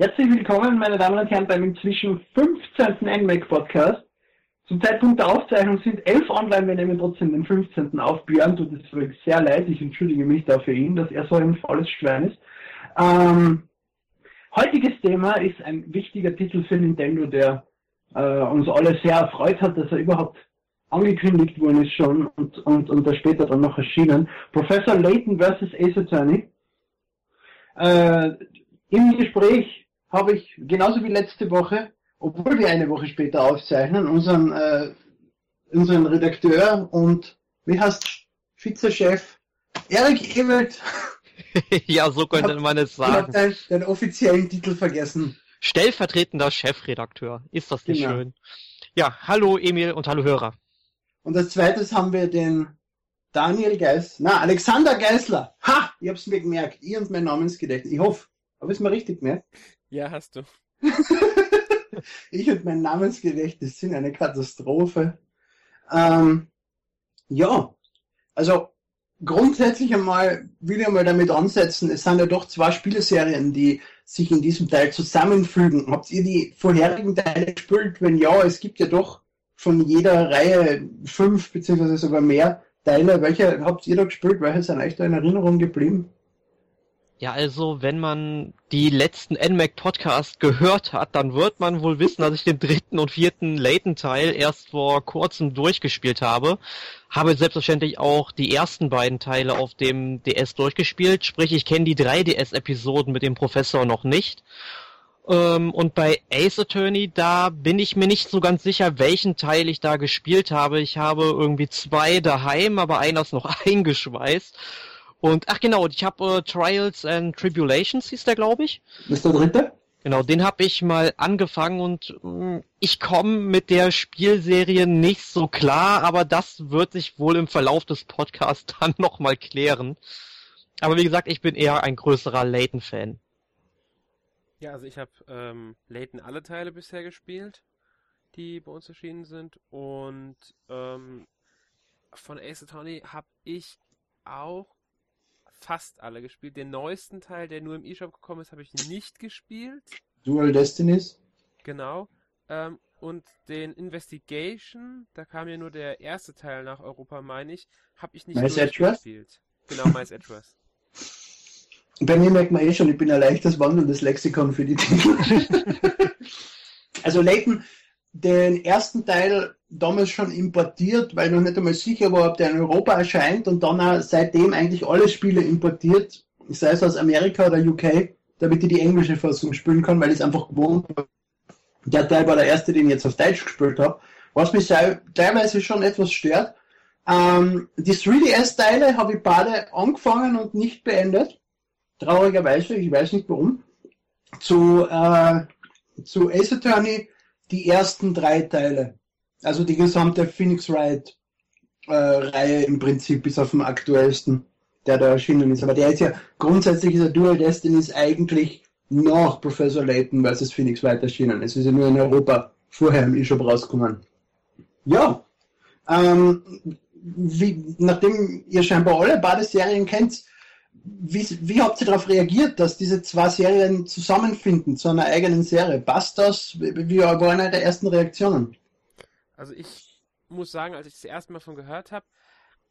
Herzlich willkommen, meine Damen und Herren, beim inzwischen 15. NMAC Podcast. Zum Zeitpunkt der Aufzeichnung sind elf online, wir nehmen trotzdem den 15. auf. Björn tut es wirklich sehr leid, ich entschuldige mich da für ihn, dass er so ein faules Schwein ist. Ähm, heutiges Thema ist ein wichtiger Titel für Nintendo, der äh, uns alle sehr erfreut hat, dass er überhaupt angekündigt worden ist schon und, und, und da später dann noch erschienen. Professor Layton vs. Ace Attorney. Äh, Im Gespräch habe ich genauso wie letzte Woche, obwohl wir eine Woche später aufzeichnen, unseren, äh, unseren Redakteur und wie heißt Vizechef Erik Ewelt. ja, so könnte man es sagen. Ich habe den offiziellen Titel vergessen. Stellvertretender Chefredakteur. Ist das nicht genau. schön? Ja, hallo Emil und hallo Hörer. Und als zweites haben wir den Daniel Geis, na, Alexander Geisler. Ha! Ich hab's mir gemerkt. Ich und mein Namensgedächtnis. Ich hoffe, habe ich es mir richtig gemerkt? Ja, hast du. ich und mein Namensgedächtnis sind eine Katastrophe. Ähm, ja, also grundsätzlich einmal will ich einmal damit ansetzen, es sind ja doch zwei Spieleserien, die sich in diesem Teil zusammenfügen. Habt ihr die vorherigen Teile gespielt? Wenn ja, es gibt ja doch von jeder Reihe fünf beziehungsweise sogar mehr Teile. Welche habt ihr da gespielt? Welche sind euch da in Erinnerung geblieben? Ja, also wenn man die letzten NMAC Podcast gehört hat, dann wird man wohl wissen, dass ich den dritten und vierten Layton Teil erst vor kurzem durchgespielt habe. Habe selbstverständlich auch die ersten beiden Teile auf dem DS durchgespielt, sprich ich kenne die 3DS Episoden mit dem Professor noch nicht. Ähm, und bei Ace Attorney, da bin ich mir nicht so ganz sicher, welchen Teil ich da gespielt habe. Ich habe irgendwie zwei daheim, aber einer ist noch eingeschweißt. Und ach genau, ich habe äh, Trials and Tribulations hieß der, glaube ich. Ist der dritte? Genau, den habe ich mal angefangen und mh, mm, ich komme mit der Spielserie nicht so klar, aber das wird sich wohl im Verlauf des Podcasts dann nochmal klären. Aber wie gesagt, ich bin eher ein größerer Layton-Fan. Ja, also ich habe ähm, Layton alle Teile bisher gespielt, die bei uns erschienen sind und ähm, von Ace Attorney habe ich auch fast alle gespielt. Den neuesten Teil, der nur im eShop gekommen ist, habe ich nicht gespielt. Dual Destinies? Genau. Ähm, und den Investigation, da kam ja nur der erste Teil nach Europa, meine ich, habe ich nicht Mice gespielt. Genau, Mice Edgeworth. Bei mir merkt man eh schon, ich bin ein leichtes wandelndes Lexikon für die Titel. also Layton, den ersten Teil damals schon importiert, weil noch nicht einmal sicher war, ob der in Europa erscheint und dann auch seitdem eigentlich alle Spiele importiert, sei es aus Amerika oder UK, damit ich die englische Fassung spielen kann, weil ich es einfach gewohnt habe. Der Teil war der erste, den ich jetzt auf Deutsch gespielt habe, was mich teilweise schon etwas stört. Ähm, die 3DS-Teile habe ich beide angefangen und nicht beendet. Traurigerweise, ich weiß nicht warum. Zu, äh, zu Ace Attorney die ersten drei Teile. Also die gesamte Phoenix Wright äh, Reihe im Prinzip bis auf den aktuellsten, der da erschienen ist. Aber der ist ja grundsätzlich ist der Dual Destinies eigentlich nach Professor Layton vs. Phoenix Wright erschienen. Es ist ja nur in Europa vorher im E-Shop rausgekommen. Ja, ähm, wie, nachdem ihr scheinbar alle beide Serien kennt, wie, wie habt ihr darauf reagiert, dass diese zwei Serien zusammenfinden zu einer eigenen Serie? Passt das? Wie, wie war eine der ersten Reaktionen? Also ich muss sagen, als ich das erste Mal von gehört habe,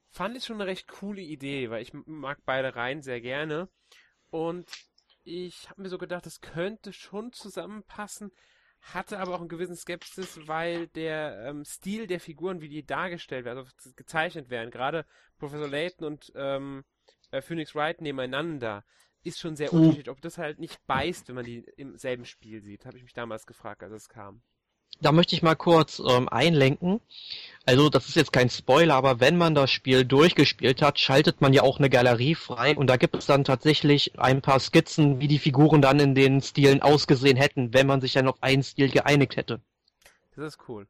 fand ich schon eine recht coole Idee, weil ich mag beide Reihen sehr gerne. Und ich habe mir so gedacht, das könnte schon zusammenpassen, hatte aber auch einen gewissen Skepsis, weil der ähm, Stil der Figuren, wie die dargestellt werden, also gezeichnet werden, gerade Professor Layton und ähm, äh, Phoenix Wright nebeneinander ist schon sehr mhm. unterschiedlich. Ob das halt nicht beißt, wenn man die im selben Spiel sieht, habe ich mich damals gefragt, als es kam. Da möchte ich mal kurz ähm, einlenken. Also das ist jetzt kein Spoiler, aber wenn man das Spiel durchgespielt hat, schaltet man ja auch eine Galerie frei und da gibt es dann tatsächlich ein paar Skizzen, wie die Figuren dann in den Stilen ausgesehen hätten, wenn man sich dann auf einen Stil geeinigt hätte. Das ist cool.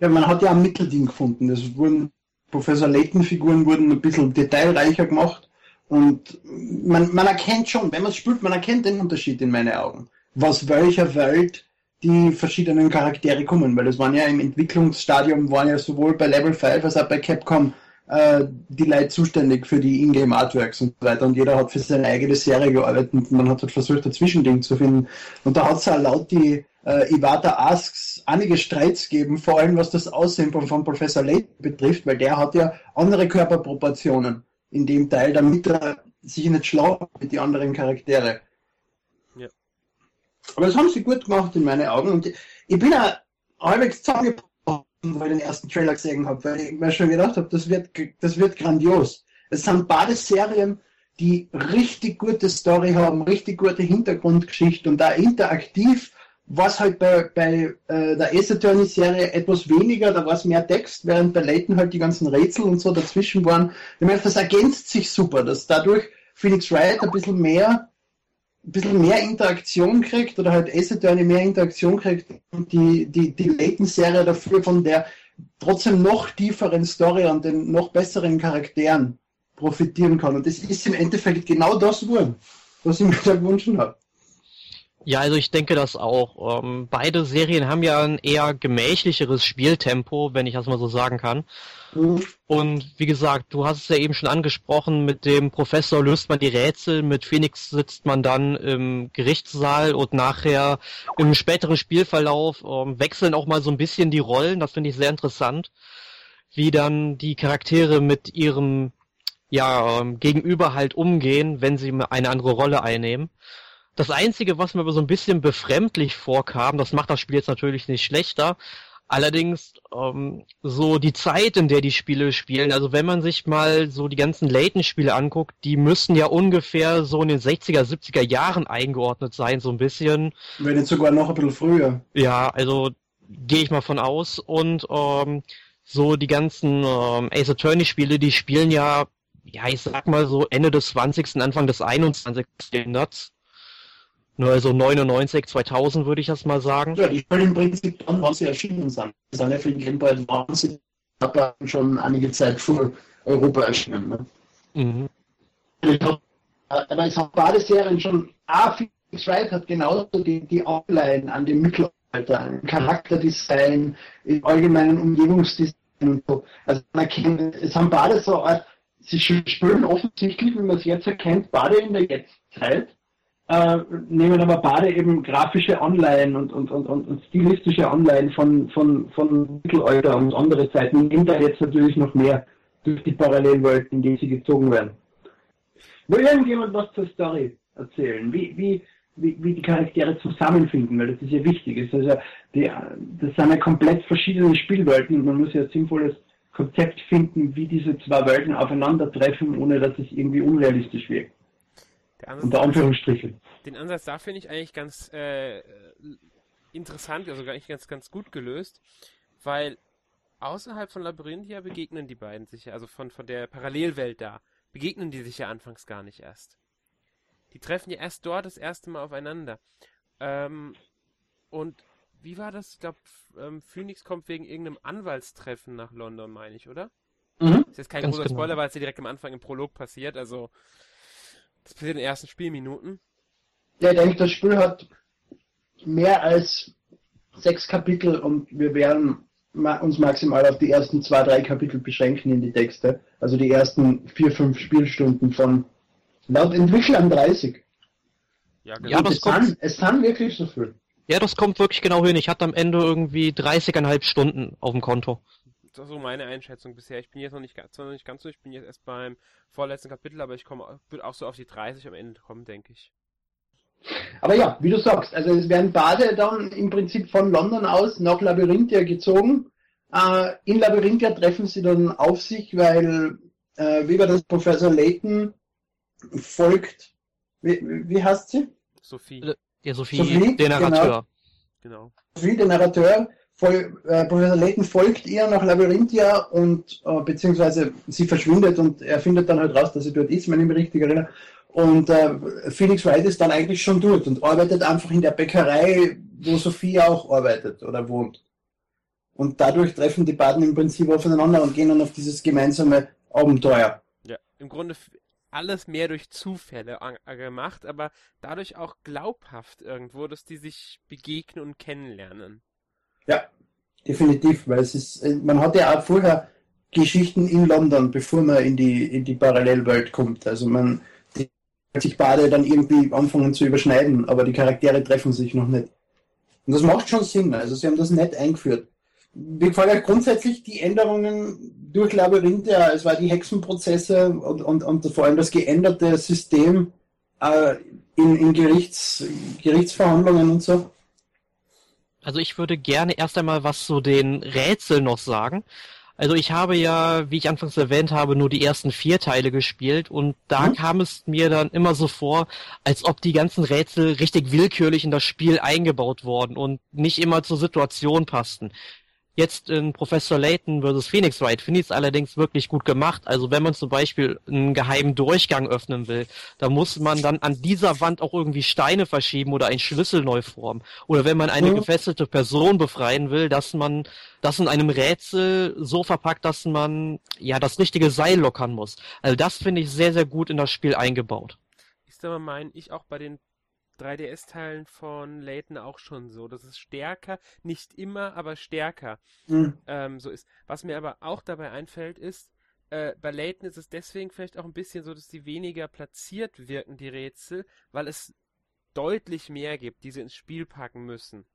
Ja, man hat ja ein Mittelding gefunden. Das wurden Professor Layton-Figuren wurden ein bisschen detailreicher gemacht und man, man erkennt schon, wenn man es spielt, man erkennt den Unterschied in meinen Augen. Was welcher Welt die verschiedenen Charaktere kommen, weil das waren ja im Entwicklungsstadium, waren ja sowohl bei Level 5 als auch bei Capcom äh, die Leute zuständig für die Ingame Artworks und so weiter und jeder hat für seine eigene Serie gearbeitet und man hat halt versucht, ein Zwischending zu finden. Und da hat es auch laut die äh, Iwata Asks einige Streits geben, vor allem was das Aussehen von, von Professor Layton betrifft, weil der hat ja andere Körperproportionen in dem Teil, damit er sich nicht schlau mit den anderen Charaktere. Ja. Aber das haben sie gut gemacht in meinen Augen und ich bin auch halbwegs zusammengebrochen, weil ich den ersten Trailer gesehen habe, weil ich mir schon gedacht habe, das wird, das wird grandios. Es sind beide Serien, die richtig gute Story haben, richtig gute Hintergrundgeschichte und da interaktiv was halt bei, bei äh, der Ace Attorney Serie etwas weniger, da war es mehr Text, während bei Layton halt die ganzen Rätsel und so dazwischen waren. Ich meine, das ergänzt sich super, dass dadurch Phoenix Wright ein bisschen mehr ein bisschen mehr Interaktion kriegt oder halt Ace Attorney mehr Interaktion kriegt und die, die, die Layton-Serie dafür von der trotzdem noch tieferen Story und den noch besseren Charakteren profitieren kann. Und das ist im Endeffekt genau das geworden, was ich mir da gewünscht habe. Ja, also ich denke das auch. Ähm, beide Serien haben ja ein eher gemächlicheres Spieltempo, wenn ich das mal so sagen kann. Mhm. Und wie gesagt, du hast es ja eben schon angesprochen, mit dem Professor löst man die Rätsel, mit Phoenix sitzt man dann im Gerichtssaal und nachher im späteren Spielverlauf ähm, wechseln auch mal so ein bisschen die Rollen, das finde ich sehr interessant, wie dann die Charaktere mit ihrem ja, ähm, Gegenüber halt umgehen, wenn sie eine andere Rolle einnehmen. Das Einzige, was mir aber so ein bisschen befremdlich vorkam, das macht das Spiel jetzt natürlich nicht schlechter, allerdings ähm, so die Zeit, in der die Spiele spielen, also wenn man sich mal so die ganzen Layton-Spiele anguckt, die müssen ja ungefähr so in den 60er, 70er Jahren eingeordnet sein, so ein bisschen. Wenn jetzt sogar noch ein bisschen früher. Ja, also gehe ich mal von aus und ähm, so die ganzen ähm, Ace Attorney-Spiele, die spielen ja, ja, ich sag mal so Ende des 20., Anfang des 21. Jahrhunderts. Nur also 99, 2000 würde ich das mal sagen. Ja, die können im Prinzip dann, wann sie erschienen sind. Das sind ja für den Game Advance aber schon einige Zeit vor Europa erschienen. Ne? Mhm. Aber es haben beide Serien schon, ah, Phoenix Wright hat genauso die, die Outline an dem Mittelalter, ein Charakterdesign, im allgemeinen Umgebungsdesign und so. Also man erkennt, es haben beide so, sie spielen offensichtlich, wie man es jetzt erkennt, beide in der Jetztzeit äh, nehmen aber beide eben grafische Online und, und, und, und, stilistische Online von, von, von Mittelalter und andere Zeiten, nehmen da jetzt natürlich noch mehr durch die Parallelwelten, in die sie gezogen werden. Will irgendjemand was zur Story erzählen? Wie, wie, wie, wie die Charaktere zusammenfinden, weil das ist ja wichtig. Ist also die, das sind ja komplett verschiedene Spielwelten und man muss ja ein sinnvolles Konzept finden, wie diese zwei Welten aufeinandertreffen, ohne dass es irgendwie unrealistisch wirkt. Unter Anführungsstrichen. Den Ansatz da finde ich eigentlich ganz äh, interessant, also eigentlich ganz, ganz gut gelöst, weil außerhalb von Labyrinthia begegnen die beiden sich ja, also von, von der Parallelwelt da, begegnen die sich ja anfangs gar nicht erst. Die treffen ja erst dort das erste Mal aufeinander. Ähm, und wie war das? Ich glaube, ähm, Phoenix kommt wegen irgendeinem Anwaltstreffen nach London, meine ich, oder? Mhm. Das ist jetzt kein Ganz großer genau. Spoiler, weil es ja direkt am Anfang im Prolog passiert, also das passiert in den ersten Spielminuten. Ja, ich denke, das Spiel hat mehr als sechs Kapitel und wir werden uns maximal auf die ersten zwei, drei Kapitel beschränken in die Texte. Also die ersten vier, fünf Spielstunden von laut Entwicklern 30. Ja, genau. ja das es, kommt, sind, es sind wirklich so viel. Ja, das kommt wirklich genau hin. Ich hatte am Ende irgendwie 30,5 Stunden auf dem Konto das ist so meine Einschätzung bisher. Ich bin jetzt noch nicht, ganz, noch nicht ganz so, ich bin jetzt erst beim vorletzten Kapitel, aber ich komme, wird auch so auf die 30 am Ende kommen, denke ich. Aber ja, wie du sagst, also es werden Bade dann im Prinzip von London aus nach Labyrinthia gezogen. Äh, in Labyrinthia treffen sie dann auf sich, weil, äh, wie war das, Professor Layton folgt, wie, wie heißt sie? Sophie. Ja, Sophie, Sophie der Narrateur. Genau. genau. Sophie, der Narrateur, Voll, äh, Professor Layton folgt ihr nach Labyrinthia und äh, beziehungsweise sie verschwindet und er findet dann halt raus, dass sie dort ist, wenn ich mich richtig erinnere. Und äh, Felix Wright ist dann eigentlich schon dort und arbeitet einfach in der Bäckerei, wo Sophie auch arbeitet oder wohnt. Und dadurch treffen die beiden im Prinzip aufeinander und gehen dann auf dieses gemeinsame Abenteuer. Ja, im Grunde alles mehr durch Zufälle gemacht, aber dadurch auch glaubhaft irgendwo, dass die sich begegnen und kennenlernen. Ja, definitiv, weil es ist, man hat ja auch vorher Geschichten in London, bevor man in die, in die Parallelwelt kommt. Also man die, sich beide dann irgendwie anfangen zu überschneiden, aber die Charaktere treffen sich noch nicht. Und das macht schon Sinn. Also sie haben das nett eingeführt. Wie gefallen grundsätzlich die Änderungen durch Labyrinth, ja, es war die Hexenprozesse und, und, und vor allem das geänderte System äh, in, in Gerichts, Gerichtsverhandlungen und so. Also ich würde gerne erst einmal was zu den Rätseln noch sagen. Also ich habe ja, wie ich anfangs erwähnt habe, nur die ersten vier Teile gespielt und da mhm. kam es mir dann immer so vor, als ob die ganzen Rätsel richtig willkürlich in das Spiel eingebaut wurden und nicht immer zur Situation passten. Jetzt in Professor Layton vs. Phoenix Wright finde ich es allerdings wirklich gut gemacht. Also wenn man zum Beispiel einen geheimen Durchgang öffnen will, da muss man dann an dieser Wand auch irgendwie Steine verschieben oder einen Schlüssel neu formen. Oder wenn man eine mhm. gefesselte Person befreien will, dass man das in einem Rätsel so verpackt, dass man ja das richtige Seil lockern muss. Also das finde ich sehr, sehr gut in das Spiel eingebaut. Ist aber mein ich auch bei den 3DS-Teilen von Layton auch schon so, dass es stärker, nicht immer, aber stärker mhm. ähm, so ist. Was mir aber auch dabei einfällt, ist, äh, bei Layton ist es deswegen vielleicht auch ein bisschen so, dass sie weniger platziert wirken, die Rätsel, weil es deutlich mehr gibt, die sie ins Spiel packen müssen.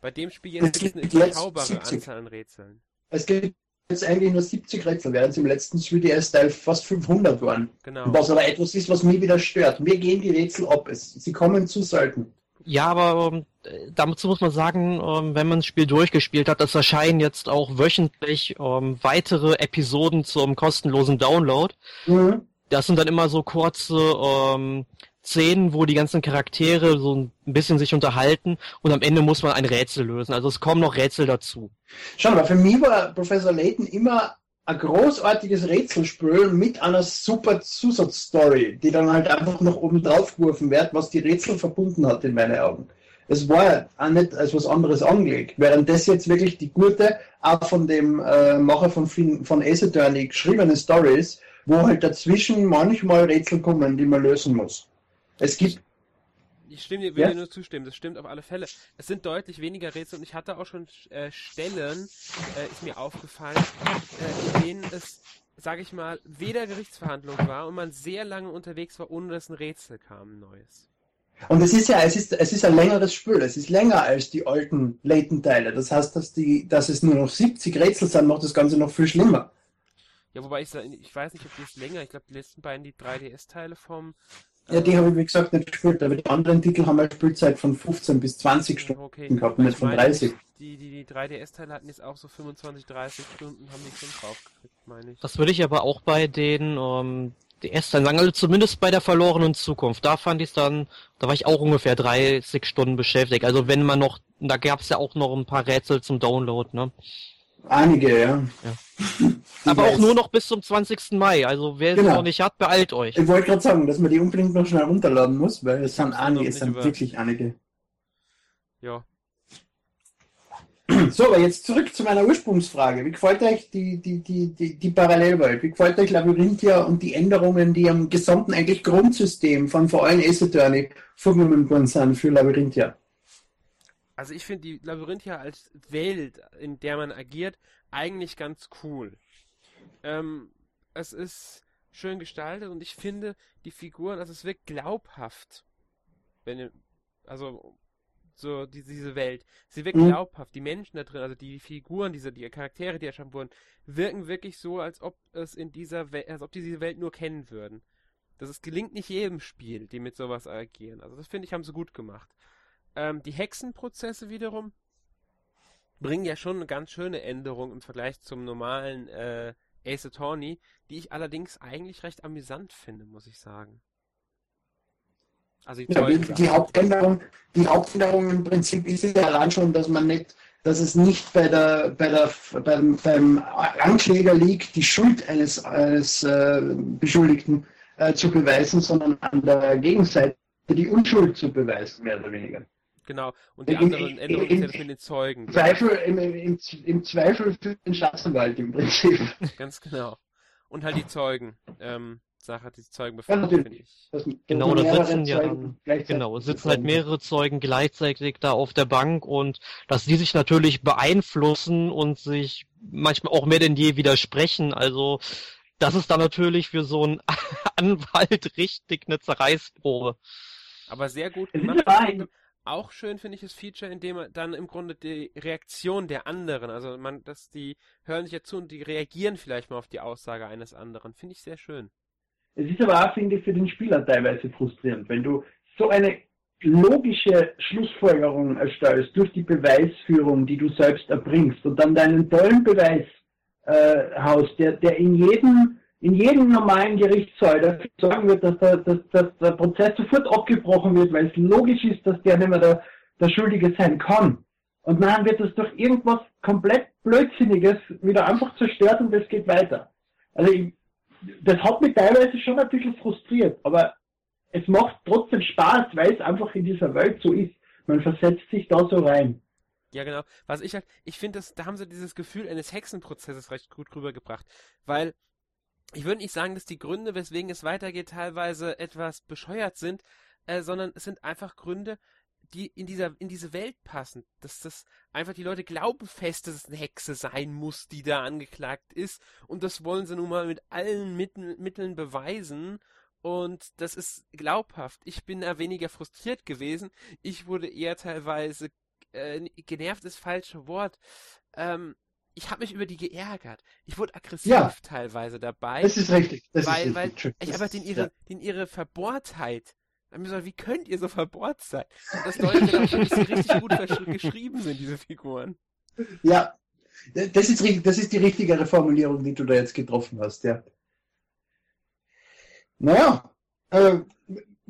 Bei dem Spiel jetzt gibt es eine überschaubare Anzahl an Rätseln. Es gibt jetzt eigentlich nur 70 Rätsel, während es im letzten 3DS-Teil fast 500 waren. Genau. Was aber etwas ist, was mich wieder stört. Mir gehen die Rätsel ab. Es, sie kommen zu selten. Ja, aber ähm, dazu muss man sagen, ähm, wenn man das Spiel durchgespielt hat, es erscheinen jetzt auch wöchentlich ähm, weitere Episoden zum kostenlosen Download. Mhm. Das sind dann immer so kurze ähm, Szenen, wo die ganzen Charaktere so ein bisschen sich unterhalten und am Ende muss man ein Rätsel lösen. Also es kommen noch Rätsel dazu. Schau mal, für mich war Professor Layton immer ein großartiges Rätselspiel mit einer super Zusatzstory, die dann halt einfach noch oben drauf geworfen wird, was die Rätsel verbunden hat in meinen Augen. Es war auch nicht als was anderes angelegt, während das jetzt wirklich die gute, auch von dem äh, Macher von, von Ace Attorney geschriebene Story ist, wo halt dazwischen manchmal Rätsel kommen, die man lösen muss. Es gibt. Ich stimme dir, will ja? dir nur zustimmen, das stimmt auf alle Fälle. Es sind deutlich weniger Rätsel und ich hatte auch schon äh, Stellen, äh, ist mir aufgefallen, äh, in denen es, sage ich mal, weder Gerichtsverhandlung war und man sehr lange unterwegs war, ohne dass ein Rätsel kam, ein neues. Und es ist ja, es ist, es ist ein längeres Spiel. Es ist länger als die alten Layton-Teile. Das heißt, dass die, dass es nur noch 70 Rätsel sind, macht das Ganze noch viel schlimmer. Ja, wobei ich, ich weiß nicht, ob die es länger, ich glaube, die letzten beiden, die 3DS-Teile vom ja, die habe ich wie gesagt nicht gespielt, aber die anderen Titel haben eine Spielzeit von 15 bis 20 Stunden okay. gehabt, nicht von 30. Die, die, die 3DS-Teile hatten jetzt auch so 25, 30 Stunden, haben die schon draufgekriegt, meine ich. Das würde ich aber auch bei den ähm, DS-Teilen sagen, also zumindest bei der verlorenen Zukunft. Da fand ich dann, da war ich auch ungefähr 30 Stunden beschäftigt. Also wenn man noch, da gab es ja auch noch ein paar Rätsel zum Download, ne? Einige, ja. ja. Aber auch nur noch bis zum 20. Mai. Also wer genau. es noch nicht hat, beeilt euch. Ich wollte gerade sagen, dass man die unbedingt noch schnell runterladen muss, weil es sind einige, es sind über... wirklich einige. Ja. So, aber jetzt zurück zu meiner Ursprungsfrage. Wie gefällt euch die, die, die, die, die Parallelwelt? Wie gefällt euch Labyrinthia und die Änderungen, die am gesamten eigentlich Grundsystem von vor allem Ace Attorney vorgenommen worden sind für Labyrinthia? Also ich finde die Labyrinthia als Welt, in der man agiert, eigentlich ganz cool. Ähm, es ist schön gestaltet und ich finde die Figuren, also es wirkt glaubhaft. Wenn, also so die, diese Welt. Sie wirkt mhm. glaubhaft. Die Menschen da drin, also die Figuren, diese die Charaktere, die erschaffen wurden, wirken wirklich so, als ob es in dieser Welt, als ob die diese Welt nur kennen würden. Das ist, gelingt nicht jedem Spiel, die mit sowas agieren. Also das finde ich haben sie gut gemacht. Ähm, die Hexenprozesse wiederum bringen ja schon eine ganz schöne Änderung im Vergleich zum normalen äh, Ace Attorney, die ich allerdings eigentlich recht amüsant finde, muss ich sagen. Also die, ja, die, die, Hauptänderung, die Hauptänderung im Prinzip ist ja allein schon, dass man nicht, dass es nicht bei der, bei der, beim, beim Ankläger liegt, die Schuld eines, eines äh, Beschuldigten äh, zu beweisen, sondern an der Gegenseite die Unschuld zu beweisen, mehr oder weniger. Genau, und die andere Änderung ist ja das mit den Zeugen. Zweifel, im, im, im Zweifel für den Staatsanwalt im Prinzip. Ganz genau. Und halt die Zeugen. Ähm, Sache, die Zeugen befragen, ja, finde ich. Das, genau, da sitzen ja dann, genau, sitzen halt mehrere Zeugen gleichzeitig da auf der Bank und dass die sich natürlich beeinflussen und sich manchmal auch mehr denn je widersprechen, also das ist dann natürlich für so einen Anwalt richtig eine Zerreißprobe. Aber sehr gut gemacht. Auch schön finde ich das Feature, in dem dann im Grunde die Reaktion der anderen, also man, dass die hören sich ja zu und die reagieren vielleicht mal auf die Aussage eines anderen, finde ich sehr schön. Es ist aber auch, finde ich, für den Spieler teilweise frustrierend, wenn du so eine logische Schlussfolgerung erstellst durch die Beweisführung, die du selbst erbringst und dann deinen tollen Beweis äh, haust, der, der in jedem in jedem normalen Gerichtssaal dafür sorgen wird, dass der, dass, dass der Prozess sofort abgebrochen wird, weil es logisch ist, dass der nicht mehr der, der Schuldige sein kann. Und dann wird das durch irgendwas komplett Blödsinniges wieder einfach zerstört und es geht weiter. Also ich, das hat mich teilweise schon ein bisschen frustriert, aber es macht trotzdem Spaß, weil es einfach in dieser Welt so ist. Man versetzt sich da so rein. Ja, genau. Was ich halt, ich finde, da haben sie dieses Gefühl eines Hexenprozesses recht gut rübergebracht. Weil ich würde nicht sagen, dass die Gründe, weswegen es weitergeht, teilweise etwas bescheuert sind, äh, sondern es sind einfach Gründe, die in dieser in diese Welt passen, dass das einfach die Leute glauben fest, dass es eine Hexe sein muss, die da angeklagt ist und das wollen sie nun mal mit allen Mittel, Mitteln beweisen und das ist glaubhaft. Ich bin da weniger frustriert gewesen. Ich wurde eher teilweise äh, genervt ist falsche Wort. Ähm, ich habe mich über die geärgert. Ich wurde aggressiv ja, teilweise dabei. Das ist richtig. Das weil, ist richtig. weil ich einfach den ihre, ja. den ihre Verbohrtheit dann wie könnt ihr so verbohrt sein? Und das deutet auch dass sie richtig gut geschrieben sind, diese Figuren. Ja, das ist, das ist die richtigere Formulierung, die du da jetzt getroffen hast, ja. Naja, äh,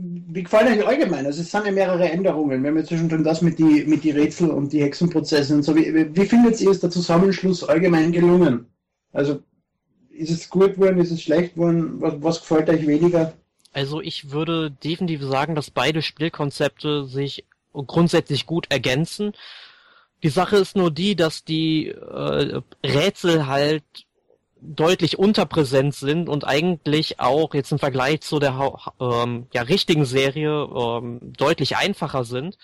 wie gefallen euch allgemein? Also es sind ja mehrere Änderungen. Wir haben ja zwischendrin das mit die, mit die Rätsel und die Hexenprozesse und so. Wie, wie findet ihr, ist der Zusammenschluss allgemein gelungen? Also ist es gut geworden, ist es schlecht geworden? Was, was gefällt euch weniger? Also ich würde definitiv sagen, dass beide Spielkonzepte sich grundsätzlich gut ergänzen. Die Sache ist nur die, dass die äh, Rätsel halt deutlich unterpräsent sind und eigentlich auch jetzt im Vergleich zu der ähm, ja, richtigen Serie ähm, deutlich einfacher sind.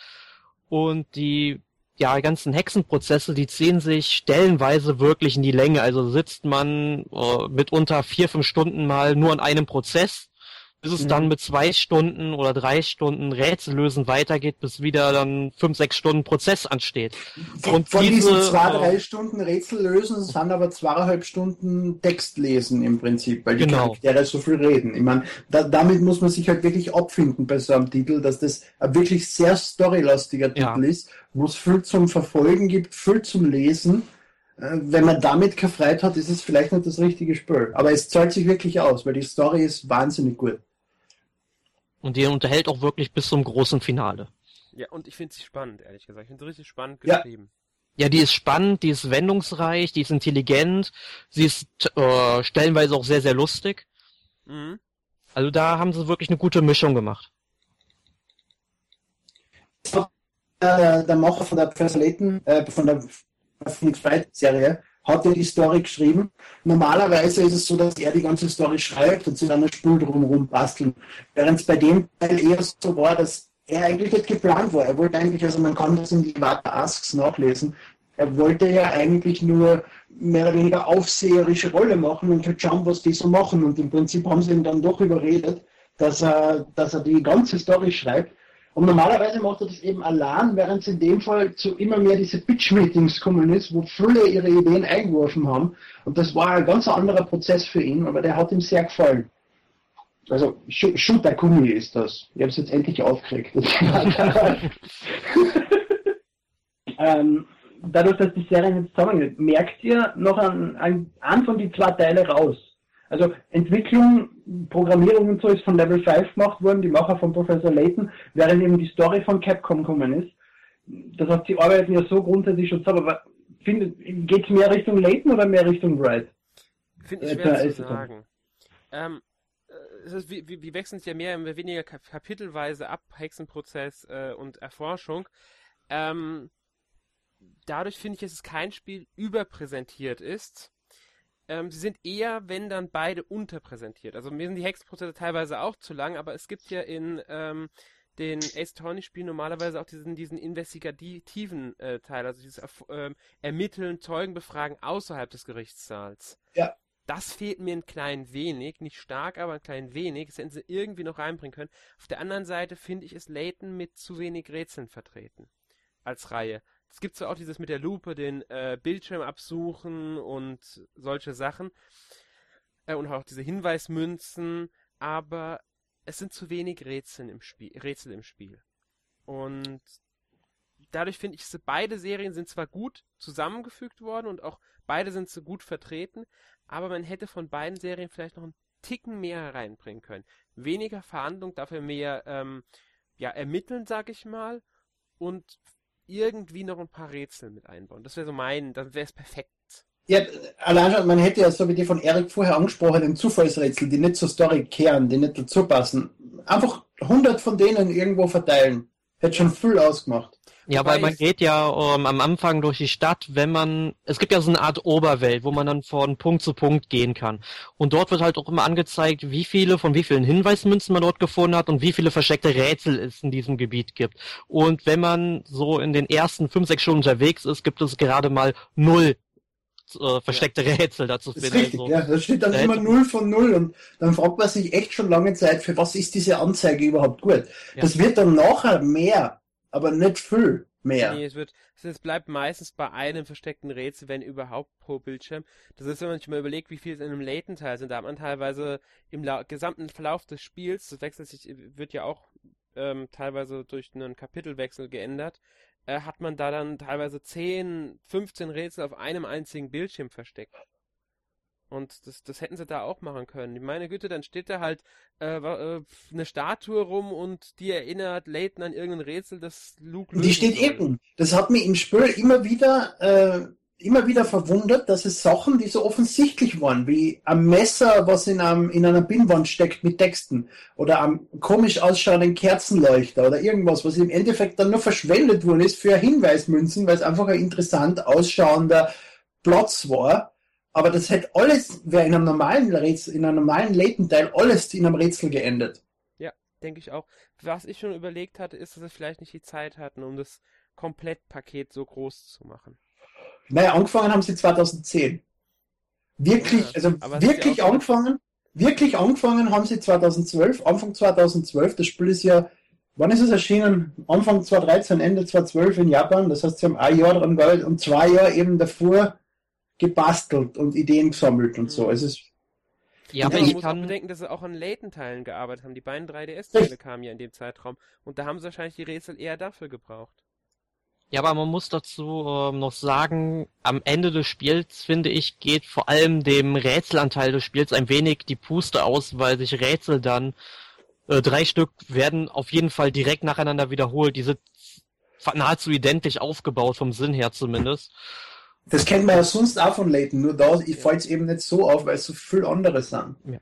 Und die ja, ganzen Hexenprozesse, die ziehen sich stellenweise wirklich in die Länge. Also sitzt man äh, mitunter vier, fünf Stunden mal nur an einem Prozess bis es mhm. dann mit zwei Stunden oder drei Stunden Rätsellösen weitergeht, bis wieder dann fünf, sechs Stunden Prozess ansteht. Und von diese, diesen zwei, drei äh, Stunden Rätsellösen sind aber zweieinhalb Stunden Textlesen im Prinzip, weil die genau. Charaktere so viel reden. Ich meine, da, damit muss man sich halt wirklich abfinden bei so einem Titel, dass das ein wirklich sehr storylastiger Titel ja. ist, wo es viel zum Verfolgen gibt, viel zum Lesen äh, wenn man damit keine Freude hat, ist es vielleicht nicht das richtige Spiel. Aber es zahlt sich wirklich aus, weil die Story ist wahnsinnig gut. Und die unterhält auch wirklich bis zum großen Finale. Ja, und ich finde sie spannend, ehrlich gesagt. Ich finde sie richtig spannend geschrieben. Ja. ja, die ist spannend, die ist wendungsreich, die ist intelligent, sie ist äh, stellenweise auch sehr, sehr lustig. Mhm. Also da haben sie wirklich eine gute Mischung gemacht. Äh, der Macher von der Professor Layton, äh, von der Phoenix Wright Serie, hat er die Story geschrieben. Normalerweise ist es so, dass er die ganze Story schreibt und sie dann eine Spur drumherum basteln. Während es bei dem Teil eher so war, dass er eigentlich nicht geplant war. Er wollte eigentlich, also man kann das in die Warte Asks nachlesen, er wollte ja eigentlich nur mehr oder weniger aufseherische Rolle machen und halt schauen, was die so machen. Und im Prinzip haben sie ihn dann doch überredet, dass er, dass er die ganze Story schreibt. Und normalerweise macht er das eben allein, während es in dem Fall zu immer mehr diese Pitch-Meetings kommen ist, wo viele ihre Ideen eingeworfen haben. Und das war ein ganz anderer Prozess für ihn, aber der hat ihm sehr gefallen. Also Shooter Kumi ist das. Ich habe es jetzt endlich aufgeregt. ähm, dadurch, dass die Serie jetzt zusammengeht, merkt ihr noch an, an, an von die zwei Teile raus. Also Entwicklung, Programmierung und so ist von Level 5 gemacht worden, die Macher von Professor Layton, während eben die Story von Capcom gekommen ist. Das heißt, sie arbeiten ja so grundsätzlich schon zusammen, aber geht es mehr Richtung Layton oder mehr Richtung Wright? Finde ich schwer äh, zu sagen. Ähm, ist, wir, wir wechseln es ja mehr oder weniger kapitelweise ab, Hexenprozess äh, und Erforschung. Ähm, dadurch finde ich, dass es kein Spiel überpräsentiert ist ähm, sie sind eher, wenn dann beide unterpräsentiert. Also mir sind die Hexprozesse teilweise auch zu lang, aber es gibt ja in ähm, den Ace Attorney Spielen normalerweise auch diesen, diesen investigativen äh, Teil, also dieses äh, Ermitteln, Zeugen befragen außerhalb des Gerichtssaals. Ja. Das fehlt mir ein klein wenig, nicht stark, aber ein klein wenig. Das hätten sie irgendwie noch reinbringen können. Auf der anderen Seite finde ich es Layton mit zu wenig Rätseln vertreten. Als Reihe. Es gibt zwar auch dieses mit der Lupe, den äh, Bildschirm absuchen und solche Sachen. Äh, und auch diese Hinweismünzen, aber es sind zu wenig Rätsel im Spiel. Rätsel im Spiel. Und dadurch finde ich, beide Serien sind zwar gut zusammengefügt worden und auch beide sind so gut vertreten, aber man hätte von beiden Serien vielleicht noch einen Ticken mehr hereinbringen können. Weniger Verhandlung, dafür mehr ähm, ja, ermitteln, sag ich mal, und irgendwie noch ein paar Rätsel mit einbauen. Das wäre so mein, dann wäre es perfekt. Ja, allein schon, man hätte ja, so wie die von Erik vorher angesprochenen Zufallsrätsel, die nicht zur Story kehren, die nicht dazu passen, einfach 100 von denen irgendwo verteilen. Hätte schon viel ausgemacht. Ja, weil man geht ja um, am Anfang durch die Stadt, wenn man, es gibt ja so eine Art Oberwelt, wo man dann von Punkt zu Punkt gehen kann. Und dort wird halt auch immer angezeigt, wie viele, von wie vielen Hinweismünzen man dort gefunden hat und wie viele versteckte Rätsel es in diesem Gebiet gibt. Und wenn man so in den ersten fünf, sechs Stunden unterwegs ist, gibt es gerade mal null äh, versteckte ja. Rätsel dazu finden. Richtig, also, ja, da steht dann immer null von null und dann fragt man sich echt schon lange Zeit, für was ist diese Anzeige überhaupt gut? Ja. Das wird dann nachher mehr aber nicht viel mehr. Nee, es wird, es bleibt meistens bei einem versteckten Rätsel, wenn überhaupt pro Bildschirm. Das ist, wenn man sich mal überlegt, wie viel es in einem Latent-Teil sind. Da hat man teilweise im gesamten Verlauf des Spiels, das wechselt sich, wird ja auch ähm, teilweise durch einen Kapitelwechsel geändert, äh, hat man da dann teilweise 10, 15 Rätsel auf einem einzigen Bildschirm versteckt. Und das, das hätten sie da auch machen können. Meine Güte, dann steht da halt äh, äh, eine Statue rum und die erinnert Layton an irgendein Rätsel, das Luke Die steht soll. eben. Das hat mich im Spiel immer wieder, äh, immer wieder verwundert, dass es Sachen, die so offensichtlich waren, wie ein Messer, was in, einem, in einer Pinnwand steckt mit Texten oder am komisch ausschauenden Kerzenleuchter oder irgendwas, was im Endeffekt dann nur verschwendet worden ist für Hinweismünzen, weil es einfach ein interessant ausschauender Platz war aber das hätte alles, wäre in einem normalen Rätsel, in einem normalen Latent-Teil alles in einem Rätsel geendet. Ja, denke ich auch. Was ich schon überlegt hatte, ist, dass sie vielleicht nicht die Zeit hatten, um das Komplettpaket so groß zu machen. Naja, angefangen haben sie 2010. Wirklich, ja, also wirklich angefangen, wirklich angefangen haben sie 2012, Anfang 2012, das Spiel ist ja, wann ist es erschienen? Anfang 2013, Ende 2012 in Japan, das heißt, sie haben ein Jahr dran gearbeitet und zwei Jahre eben davor gebastelt und Ideen gesammelt und so. Mhm. Es ist ja, aber ich muss kann... auch bedenken, dass sie auch an Layton-Teilen gearbeitet haben. Die beiden 3DS-Teile kamen ja in dem Zeitraum. Und da haben sie wahrscheinlich die Rätsel eher dafür gebraucht. Ja, aber man muss dazu ähm, noch sagen, am Ende des Spiels, finde ich, geht vor allem dem Rätselanteil des Spiels ein wenig die Puste aus, weil sich Rätsel dann, äh, drei Stück werden auf jeden Fall direkt nacheinander wiederholt. Die sind nahezu identisch aufgebaut, vom Sinn her zumindest. Das kennt man ja sonst auch von Layton, nur da fällt es eben nicht so auf, weil es so viel andere sind. Ja.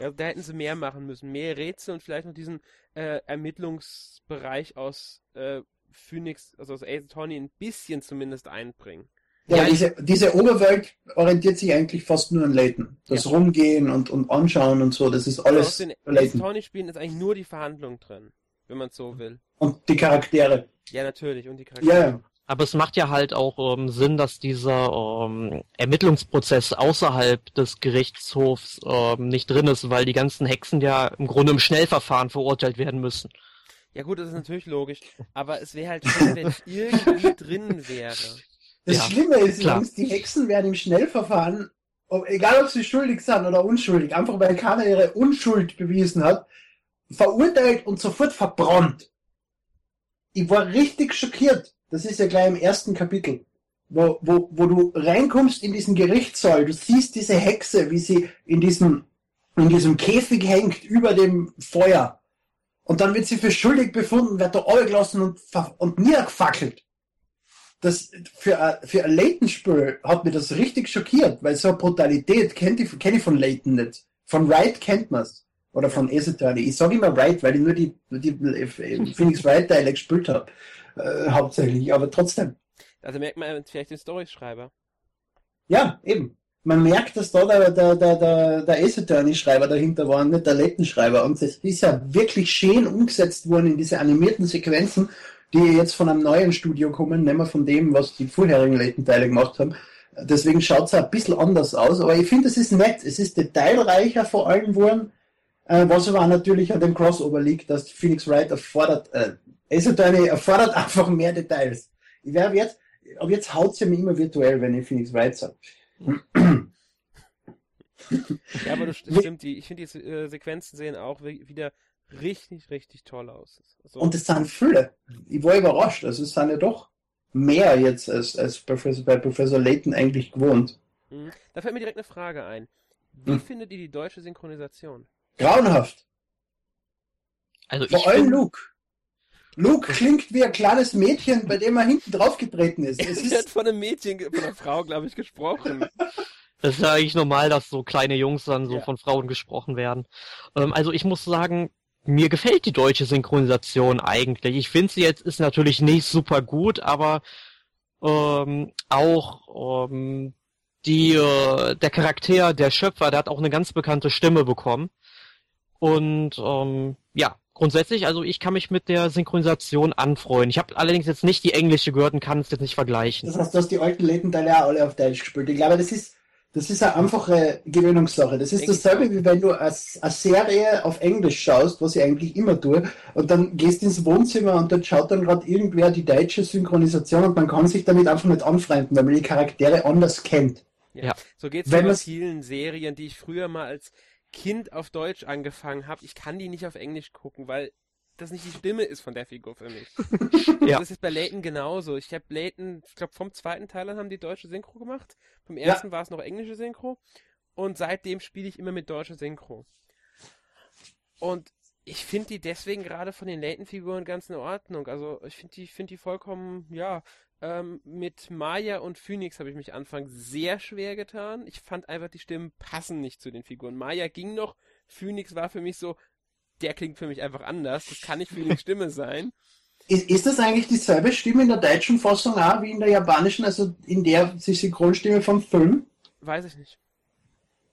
ja. da hätten sie mehr machen müssen. Mehr Rätsel und vielleicht noch diesen äh, Ermittlungsbereich aus äh, Phoenix, also aus Ace Attorney ein bisschen zumindest einbringen. Ja, diese, diese Oberwelt orientiert sich eigentlich fast nur an Layton. Das ja. Rumgehen und, und Anschauen und so, das ist alles also aus den Ace Attorney-Spielen ist eigentlich nur die Verhandlung drin, wenn man so will. Und die Charaktere. Ja, natürlich, und die Charaktere. Ja, aber es macht ja halt auch ähm, Sinn, dass dieser ähm, Ermittlungsprozess außerhalb des Gerichtshofs ähm, nicht drin ist, weil die ganzen Hexen ja im Grunde im Schnellverfahren verurteilt werden müssen. Ja gut, das ist natürlich logisch, aber es wäre halt schön, wenn es irgendwie drin wäre. Das ja, Schlimme ist, Jungs, die Hexen werden im Schnellverfahren, ob, egal ob sie schuldig sind oder unschuldig, einfach weil keiner ihre Unschuld bewiesen hat, verurteilt und sofort verbrannt. Ich war richtig schockiert das ist ja gleich im ersten Kapitel, wo, wo, wo du reinkommst in diesen Gerichtssaal, du siehst diese Hexe, wie sie in diesem, in diesem Käfig hängt über dem Feuer. Und dann wird sie für schuldig befunden, wird da gelassen und, und niedergefackelt. Das, für, ein, für ein Leighton-Spiel hat mir das richtig schockiert, weil so eine Brutalität kenne ich, kenn ich von Leighton nicht. Von Wright kennt man's. Oder von Ace Attorney. Ich sage immer Wright, weil ich nur die, nur die Phoenix Wright-Teile gespielt habe äh, hauptsächlich, aber trotzdem. Also merkt man vielleicht den Storyschreiber. Ja, eben. Man merkt, dass da der, der, der, der, der Ace Attorney-Schreiber dahinter war, nicht der Lettenschreiber. Und das ist ja wirklich schön umgesetzt worden in diese animierten Sequenzen, die jetzt von einem neuen Studio kommen, nicht mehr von dem, was die vorherigen Lettenteile gemacht haben. Deswegen schaut es ein bisschen anders aus. Aber ich finde, es ist nett. Es ist detailreicher vor allem geworden. Äh, was aber natürlich an dem Crossover liegt, dass Phoenix Wright erfordert, äh, Ace Attorney erfordert einfach mehr Details. Ich werde jetzt, aber jetzt haut sie mir immer virtuell, wenn ich Phoenix Wright sage. ja, aber das stimmt, die, ich finde die äh, Sequenzen sehen auch wieder richtig, richtig toll aus. Also, Und es sind viele. Ich war überrascht. Also es sind ja doch mehr jetzt als, als Professor, bei Professor Layton eigentlich gewohnt. Mhm. Da fällt mir direkt eine Frage ein. Wie hm. findet ihr die deutsche Synchronisation? Grauenhaft. Also Vor allem Luke. Luke klingt wie ein kleines Mädchen, bei dem er hinten drauf getreten ist. Es ist... hat von einem Mädchen, von einer Frau, glaube ich, gesprochen. Das ist ja eigentlich normal, dass so kleine Jungs dann so ja. von Frauen gesprochen werden. Ähm, also ich muss sagen, mir gefällt die deutsche Synchronisation eigentlich. Ich finde sie jetzt ist natürlich nicht super gut, aber ähm, auch ähm, die äh, der Charakter, der Schöpfer, der hat auch eine ganz bekannte Stimme bekommen. Und ähm, ja, grundsätzlich, also ich kann mich mit der Synchronisation anfreuen. Ich habe allerdings jetzt nicht die englische gehört und kann es jetzt nicht vergleichen. Das heißt, du hast die alten Letenteile auch alle auf Deutsch gespielt. Ich glaube, das ist, das ist eine einfache Gewöhnungssache. Das ist Denk dasselbe, wie wenn du eine, eine Serie auf Englisch schaust, was ich eigentlich immer tue, und dann gehst ins Wohnzimmer und dort schaut dann gerade irgendwer die deutsche Synchronisation und man kann sich damit einfach nicht anfreunden, weil man die Charaktere anders kennt. Ja, so geht es bei vielen Serien, die ich früher mal als Kind auf Deutsch angefangen habe, ich kann die nicht auf Englisch gucken, weil das nicht die Stimme ist von der Figur für mich. ja. Das ist bei Layton genauso. Ich habe Layton, ich glaube vom zweiten Teil an haben die deutsche Synchro gemacht. Vom ersten ja. war es noch englische Synchro. Und seitdem spiele ich immer mit deutscher Synchro. Und ich finde die deswegen gerade von den Layton-Figuren ganz in Ordnung. Also ich finde die, finde die vollkommen, ja, ähm, mit Maya und Phoenix habe ich mich anfangs sehr schwer getan. Ich fand einfach, die Stimmen passen nicht zu den Figuren. Maya ging noch, Phoenix war für mich so, der klingt für mich einfach anders. Das kann nicht Phoenix Stimme sein. Ist, ist das eigentlich dieselbe Stimme in der deutschen Fassung auch wie in der japanischen, also in der die Synchronstimme vom Film? Weiß ich nicht.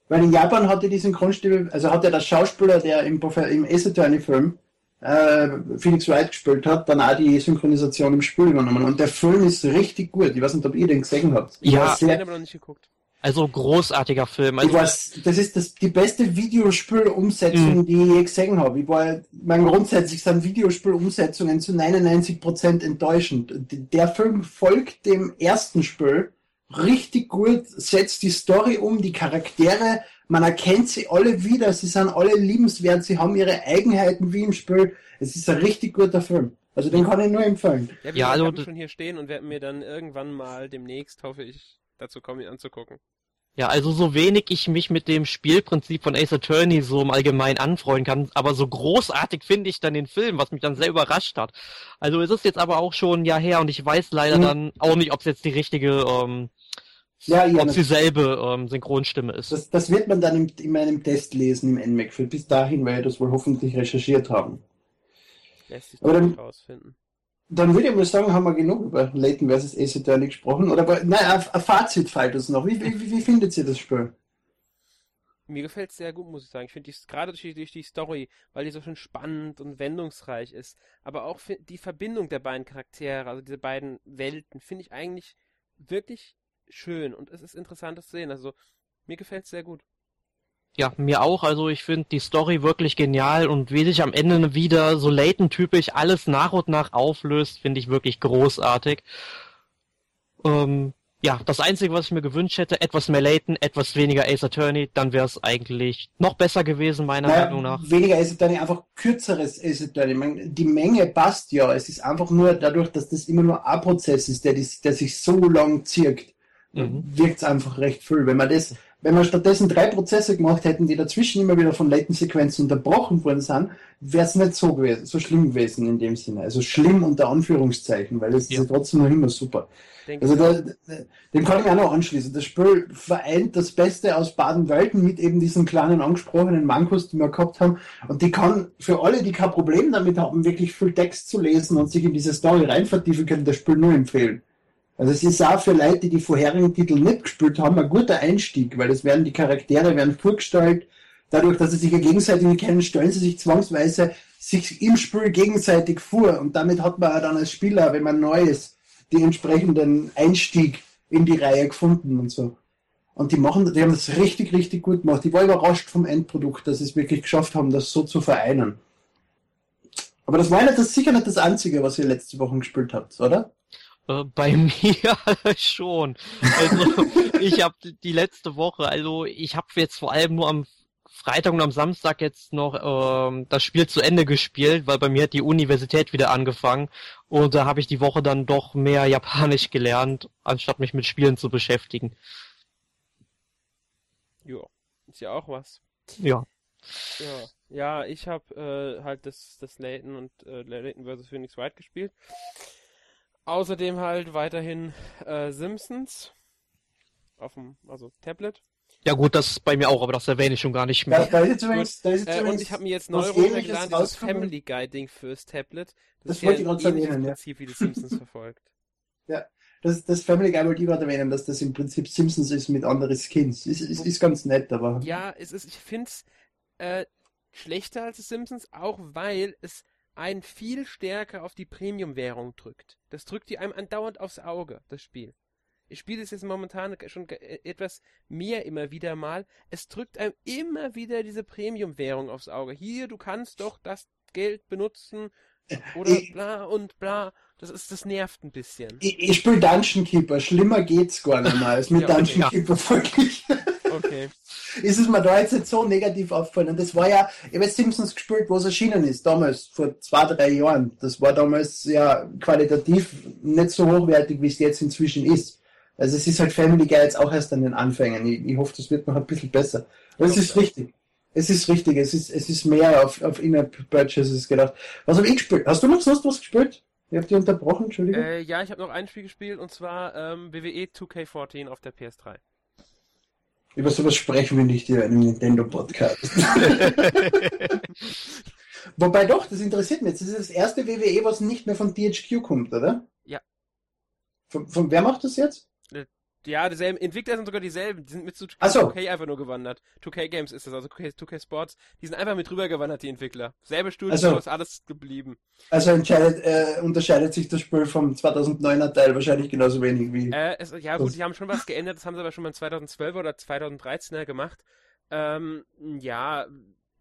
Weil in Japan hatte die Synchronstimme, also hat ja der Schauspieler, der im, im Ace Attorney Film äh, Phoenix Wright gespielt hat, dann auch die Synchronisation im Spiel übernommen. Und der Film ist richtig gut. Ich weiß nicht, ob ihr den gesehen habt. Ich ja, sehr, ich habe noch nicht geguckt. Also großartiger Film. Also ich weiß, das ist das, die beste Videospielumsetzung, mhm. die ich je gesehen habe. Ich war, mein grundsätzlich sind Videospielumsetzungen zu 99% enttäuschend. Der Film folgt dem ersten Spiel richtig gut, setzt die Story um, die Charaktere man erkennt sie alle wieder, sie sind alle liebenswert, sie haben ihre Eigenheiten wie im Spiel. Es ist ein richtig guter Film. Also den kann ich nur empfehlen. Ja, wir ja, also, schon hier stehen und werden mir dann irgendwann mal demnächst, hoffe ich, dazu kommen, ihn anzugucken. Ja, also so wenig ich mich mit dem Spielprinzip von Ace Attorney so im Allgemeinen anfreuen kann, aber so großartig finde ich dann den Film, was mich dann sehr überrascht hat. Also es ist jetzt aber auch schon ein Jahr her und ich weiß leider mhm. dann auch nicht, ob es jetzt die richtige ähm, ja, ja, ob es dieselbe ähm, Synchronstimme ist. Das, das, wird man dann im, in meinem Test lesen im NMAC. Für bis dahin werde ich das wohl hoffentlich recherchiert haben. Lässt sich dann, rausfinden. Dann würde ich mal sagen, haben wir genug über Leighton vs. Ace Attorney gesprochen. Oder nein, ein Fazit fällt uns noch. Wie, wie, wie findet ihr das Spiel? Mir gefällt es sehr gut, muss ich sagen. Ich finde gerade durch, durch die Story, weil die so schön spannend und wendungsreich ist, aber auch die Verbindung der beiden Charaktere, also diese beiden Welten, finde ich eigentlich wirklich schön und es ist interessant das zu sehen. Also mir gefällt es sehr gut. Ja, mir auch. Also ich finde die Story wirklich genial und wie sich am Ende wieder so Layton-typisch alles nach und nach auflöst, finde ich wirklich großartig. Ähm, ja, das Einzige, was ich mir gewünscht hätte, etwas mehr Layton, etwas weniger Ace Attorney, dann wäre es eigentlich noch besser gewesen, meiner naja, Meinung nach. Weniger Ace Attorney, einfach kürzeres Ace Attorney. Meine, die Menge passt ja. Es ist einfach nur dadurch, dass das immer nur ein Prozess ist, der, der sich so lang zirkt mhm. wirkt es einfach recht viel. Wenn man das, wenn wir stattdessen drei Prozesse gemacht hätten, die dazwischen immer wieder von Latensequenzen unterbrochen worden sind, wäre es nicht so gewesen, so schlimm gewesen in dem Sinne. Also schlimm unter Anführungszeichen, weil es ja. ist ja trotzdem noch immer super. Denke also da, dem kann ich auch noch anschließen. Das Spiel vereint das Beste aus Baden-Welten mit eben diesen kleinen angesprochenen Mankos, die wir gehabt haben. Und die kann für alle, die kein Problem damit haben, wirklich viel Text zu lesen und sich in diese Story rein vertiefen können, das Spiel nur empfehlen. Also es ist auch für Leute, die die vorherigen Titel nicht gespielt haben, ein guter Einstieg, weil es werden die Charaktere werden vorgestellt. Dadurch, dass sie sich ja gegenseitig nicht kennen, stellen sie sich zwangsweise sich im Spiel gegenseitig vor. Und damit hat man auch dann als Spieler, wenn man neu ist, die entsprechenden Einstieg in die Reihe gefunden und so. Und die machen, die haben das richtig, richtig gut gemacht. Ich war überrascht vom Endprodukt, dass sie es wirklich geschafft haben, das so zu vereinen. Aber das war ja das sicher nicht das Einzige, was ihr letzte Woche gespielt habt, oder? Äh, bei mir schon. Also ich habe die letzte Woche, also ich habe jetzt vor allem nur am Freitag und am Samstag jetzt noch ähm, das Spiel zu Ende gespielt, weil bei mir hat die Universität wieder angefangen und da habe ich die Woche dann doch mehr Japanisch gelernt, anstatt mich mit Spielen zu beschäftigen. Ja, ist ja auch was. Ja. Ja, ja ich habe äh, halt das, das Layton und äh, Layton vs. Phoenix Wright gespielt. Außerdem halt weiterhin äh, Simpsons auf dem also Tablet. Ja gut, das ist bei mir auch, aber das erwähne ich schon gar nicht mehr. Da, da ist übrigens, da ist Äh, und ich habe mir jetzt neu runtergeladen, dieses rausgekommen. Family Guy Ding fürs Tablet. Das ist wollte ich gerade erwähnen, ja. Prinzip wie die Simpsons verfolgt. Das, das Family Guy wollte ich gerade erwähnen, dass das im Prinzip Simpsons ist mit anderen Skins. Ist, ist, ist ganz nett, aber. Ja, es ist, ich find's äh, schlechter als die Simpsons, auch weil es einen viel stärker auf die Premium-Währung drückt. Das drückt die einem andauernd aufs Auge, das Spiel. Ich spiele es jetzt momentan schon äh, etwas mehr immer wieder mal. Es drückt einem immer wieder diese Premium-Währung aufs Auge. Hier, du kannst doch das Geld benutzen oder Ich- bla und bla. Das ist, das nervt ein bisschen. Ich, ich spiele Dungeon Keeper. Schlimmer geht's gar nicht mehr als mit Ja. Dungeon Ja. Keeper wirklich. Okay. ist es mir da jetzt nicht so negativ aufgefallen. Und das war ja, ich habe Simpsons gespielt, wo es erschienen ist, damals, vor zwei, drei Jahren. Das war damals ja qualitativ nicht so hochwertig, wie es jetzt inzwischen ist. Also es ist halt Family Guy jetzt auch erst an den Anfängen. Ich, ich hoffe, das wird noch ein bisschen besser. Aber es ist richtig. Es ist richtig. Es ist, es ist mehr auf, auf In-App-Purchases gedacht. Was habe ich gespielt? Hast du noch sonst was gespielt? Ich habe dich unterbrochen, Entschuldigung. Äh, ja, ich habe noch ein Spiel gespielt und zwar ähm, WWE 2K14 auf der PS3. Über sowas sprechen wir nicht hier in einem Nintendo-Podcast. Wobei doch, das interessiert mich jetzt. Das ist das erste WWE, was nicht mehr von THQ kommt, oder? Ja. Von, von wer macht das jetzt? Ja, dieselben Entwickler sind sogar dieselben. Die sind mit zu Ach so. 2K einfach nur gewandert. 2K Games ist das, also 2K, 2K Sports. Die sind einfach mit rüber gewandert, die Entwickler. Selbe Studio, Ach so. ist alles geblieben. Also äh, unterscheidet sich das Spiel vom 2009er Teil wahrscheinlich genauso wenig wie. Äh, es, ja gut, die haben schon was geändert, das haben sie aber schon mal 2012 oder 2013er gemacht. Ähm, ja,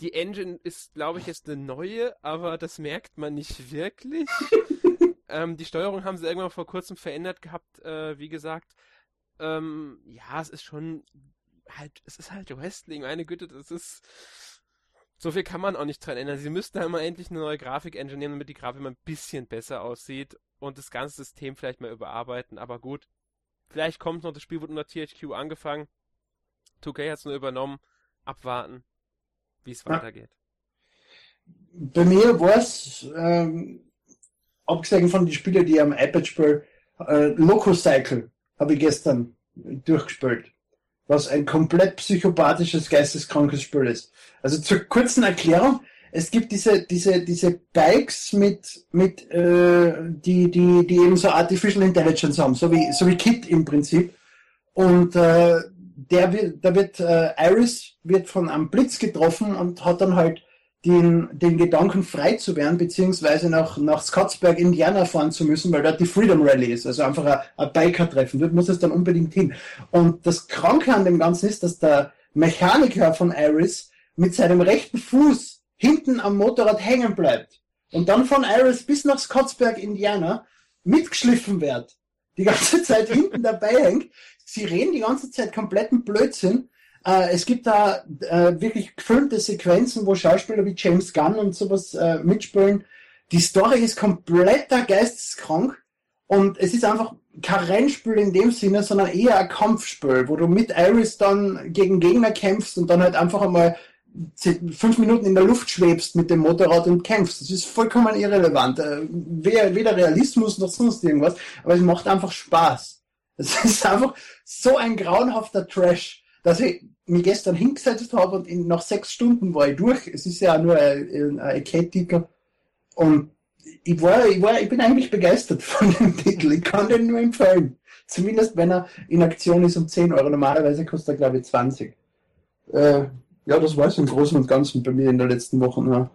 die Engine ist, glaube ich, jetzt eine neue, aber das merkt man nicht wirklich. ähm, die Steuerung haben sie irgendwann vor kurzem verändert gehabt, äh, wie gesagt. Ähm, ja, es ist schon halt, es ist halt Wrestling, meine Güte, das ist. So viel kann man auch nicht dran ändern. Sie müssten da mal endlich eine neue Grafik-Engine nehmen, damit die Grafik mal ein bisschen besser aussieht und das ganze System vielleicht mal überarbeiten. Aber gut, vielleicht kommt noch, das Spiel wird unter THQ angefangen. 2K hat es nur übernommen. Abwarten, wie es Ja. weitergeht. Bei mir war es, ähm, abgesehen von den Spielen, die am iPad spielen, äh, Loco Cycle habe ich gestern durchgespielt. Was ein komplett psychopathisches, geisteskrankes Spiel ist. Also zur kurzen Erklärung, es gibt diese, diese, diese Bikes mit, mit, äh, die, die, die eben so Artificial Intelligence haben, so wie, so wie Kit im Prinzip. Und äh, der wird, da wird äh, Iris wird von einem Blitz getroffen und hat dann halt den, den Gedanken frei zu werden, beziehungsweise nach, nach Scottsburg, Indiana fahren zu müssen, weil dort die Freedom Rally ist, also einfach ein, ein Biker-Treffen. Dort muss es dann unbedingt hin. Und das Kranke an dem Ganzen ist, dass der Mechaniker von Iris mit seinem rechten Fuß hinten am Motorrad hängen bleibt und dann von Iris bis nach Scottsburg, Indiana mitgeschliffen wird. Die ganze Zeit hinten dabei hängt. Sie reden die ganze Zeit kompletten Blödsinn. Äh, es gibt da äh, wirklich gefilmte Sequenzen, wo Schauspieler wie James Gunn und sowas äh, mitspielen. Die Story ist kompletter geisteskrank und es ist einfach kein Rennspiel in dem Sinne, sondern eher ein Kampfspiel, wo du mit Iris dann gegen Gegner kämpfst und dann halt einfach einmal fünf Minuten in der Luft schwebst mit dem Motorrad und kämpfst. Das ist vollkommen irrelevant. Äh, weder Realismus noch sonst irgendwas, aber es macht einfach Spaß. Es ist einfach so ein grauenhafter Trash, dass ich mich gestern hingesetzt habe und in, nach sechs Stunden war ich durch. Es ist ja nur ein, ein Arcade-Ticker. Und ich war, ich war, ich bin eigentlich begeistert von dem Titel. Ich kann den nur empfehlen. Zumindest wenn er in Aktion ist um 10 Euro. Normalerweise kostet er, glaube ich, 20. Äh, ja, das war es im Großen und Ganzen bei mir in der letzten Woche. Ja.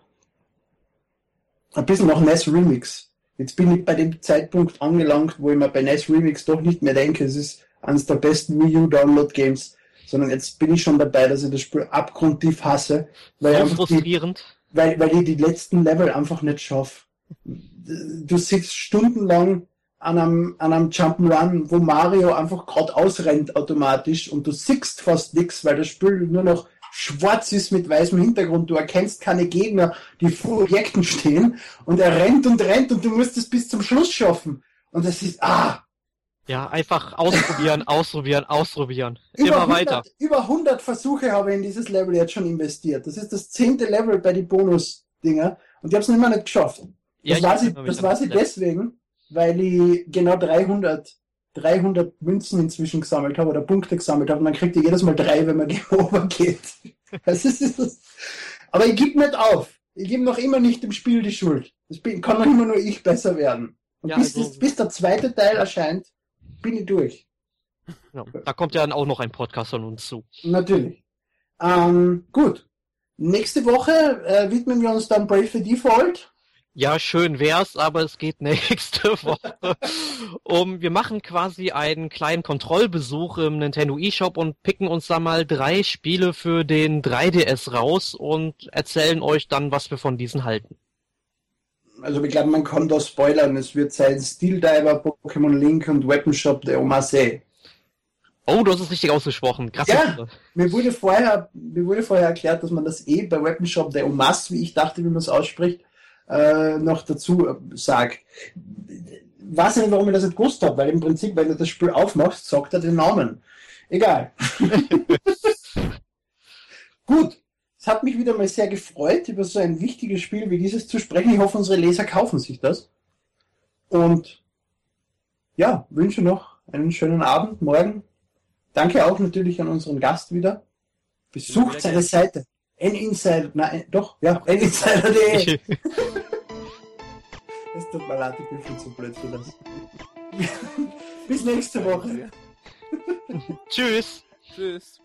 Ein bisschen noch NES Remix. Jetzt bin ich bei dem Zeitpunkt angelangt, wo ich mir bei NES Remix doch nicht mehr denke, es ist eines der besten Wii U Download Games, sondern jetzt bin ich schon dabei, dass ich das Spiel abgrundtief hasse, weil, So frustrierend. Die, weil, weil ich die letzten Level einfach nicht schaffe. Du sitzt stundenlang an einem, an einem Jump'n'Run, wo Mario einfach gerade ausrennt automatisch und du siehst fast nichts, weil das Spiel nur noch schwarz ist mit weißem Hintergrund. Du erkennst keine Gegner, die vor Objekten stehen und er rennt und rennt und du musst es bis zum Schluss schaffen. Und das ist, ah! Ja, einfach ausprobieren, ausprobieren, ausprobieren. Immer Über 100, weiter. Über 100 Versuche habe ich in dieses Level jetzt schon investiert. Das ist das zehnte Level bei den Bonus-Dinger und ich habe es noch immer nicht geschafft. Ja, Das weiß ich, das weiß ich deswegen, weil ich genau 300, 300 Münzen inzwischen gesammelt habe oder Punkte gesammelt habe und dann kriegt ihr jedes Mal drei, wenn man Over geht. Das ist, das. Aber ich gebe nicht auf. Ich gebe noch immer nicht dem Spiel die Schuld. Das bin, kann noch immer nur ich besser werden. Und Ja, bis, also- das, bis der zweite Teil erscheint, bin ich durch. Ja, da kommt ja dann auch noch ein Podcast von uns zu. Natürlich. Ähm, gut. Nächste Woche äh, widmen wir uns dann Brave the Default. Ja, schön wär's, aber es geht nächste Woche um, wir machen quasi einen kleinen Kontrollbesuch im Nintendo eShop und picken uns da mal drei Spiele für den 3DS raus und erzählen euch dann, was wir von diesen halten. Also ich glaube, man kann da spoilern. Es wird sein Steel Diver, Pokémon Link und Weapon Shop der Omase. Oh, du hast es richtig ausgesprochen. Krass. Ja. Mir wurde vorher, mir wurde vorher erklärt, dass man das eh bei Weapon Shop der Omas, wie ich dachte, wie man es ausspricht, äh, noch dazu äh, sagt. Weiß nicht, warum ich das nicht gewusst habe, weil im Prinzip, wenn du das Spiel aufmachst, sagt er den Namen. Egal. Gut. Es hat mich wieder mal sehr gefreut, über so ein wichtiges Spiel wie dieses zu sprechen. Ich hoffe, unsere Leser kaufen sich das. Und ja, wünsche noch einen schönen Abend, morgen. Danke auch natürlich an unseren Gast wieder. Besucht Ja, seine. Seite. N-Insider, nein, doch, ja, ninsider.de. Es tut mir leid, ich bin viel zu blöd für das. Bis nächste Woche. Tschüss. Tschüss.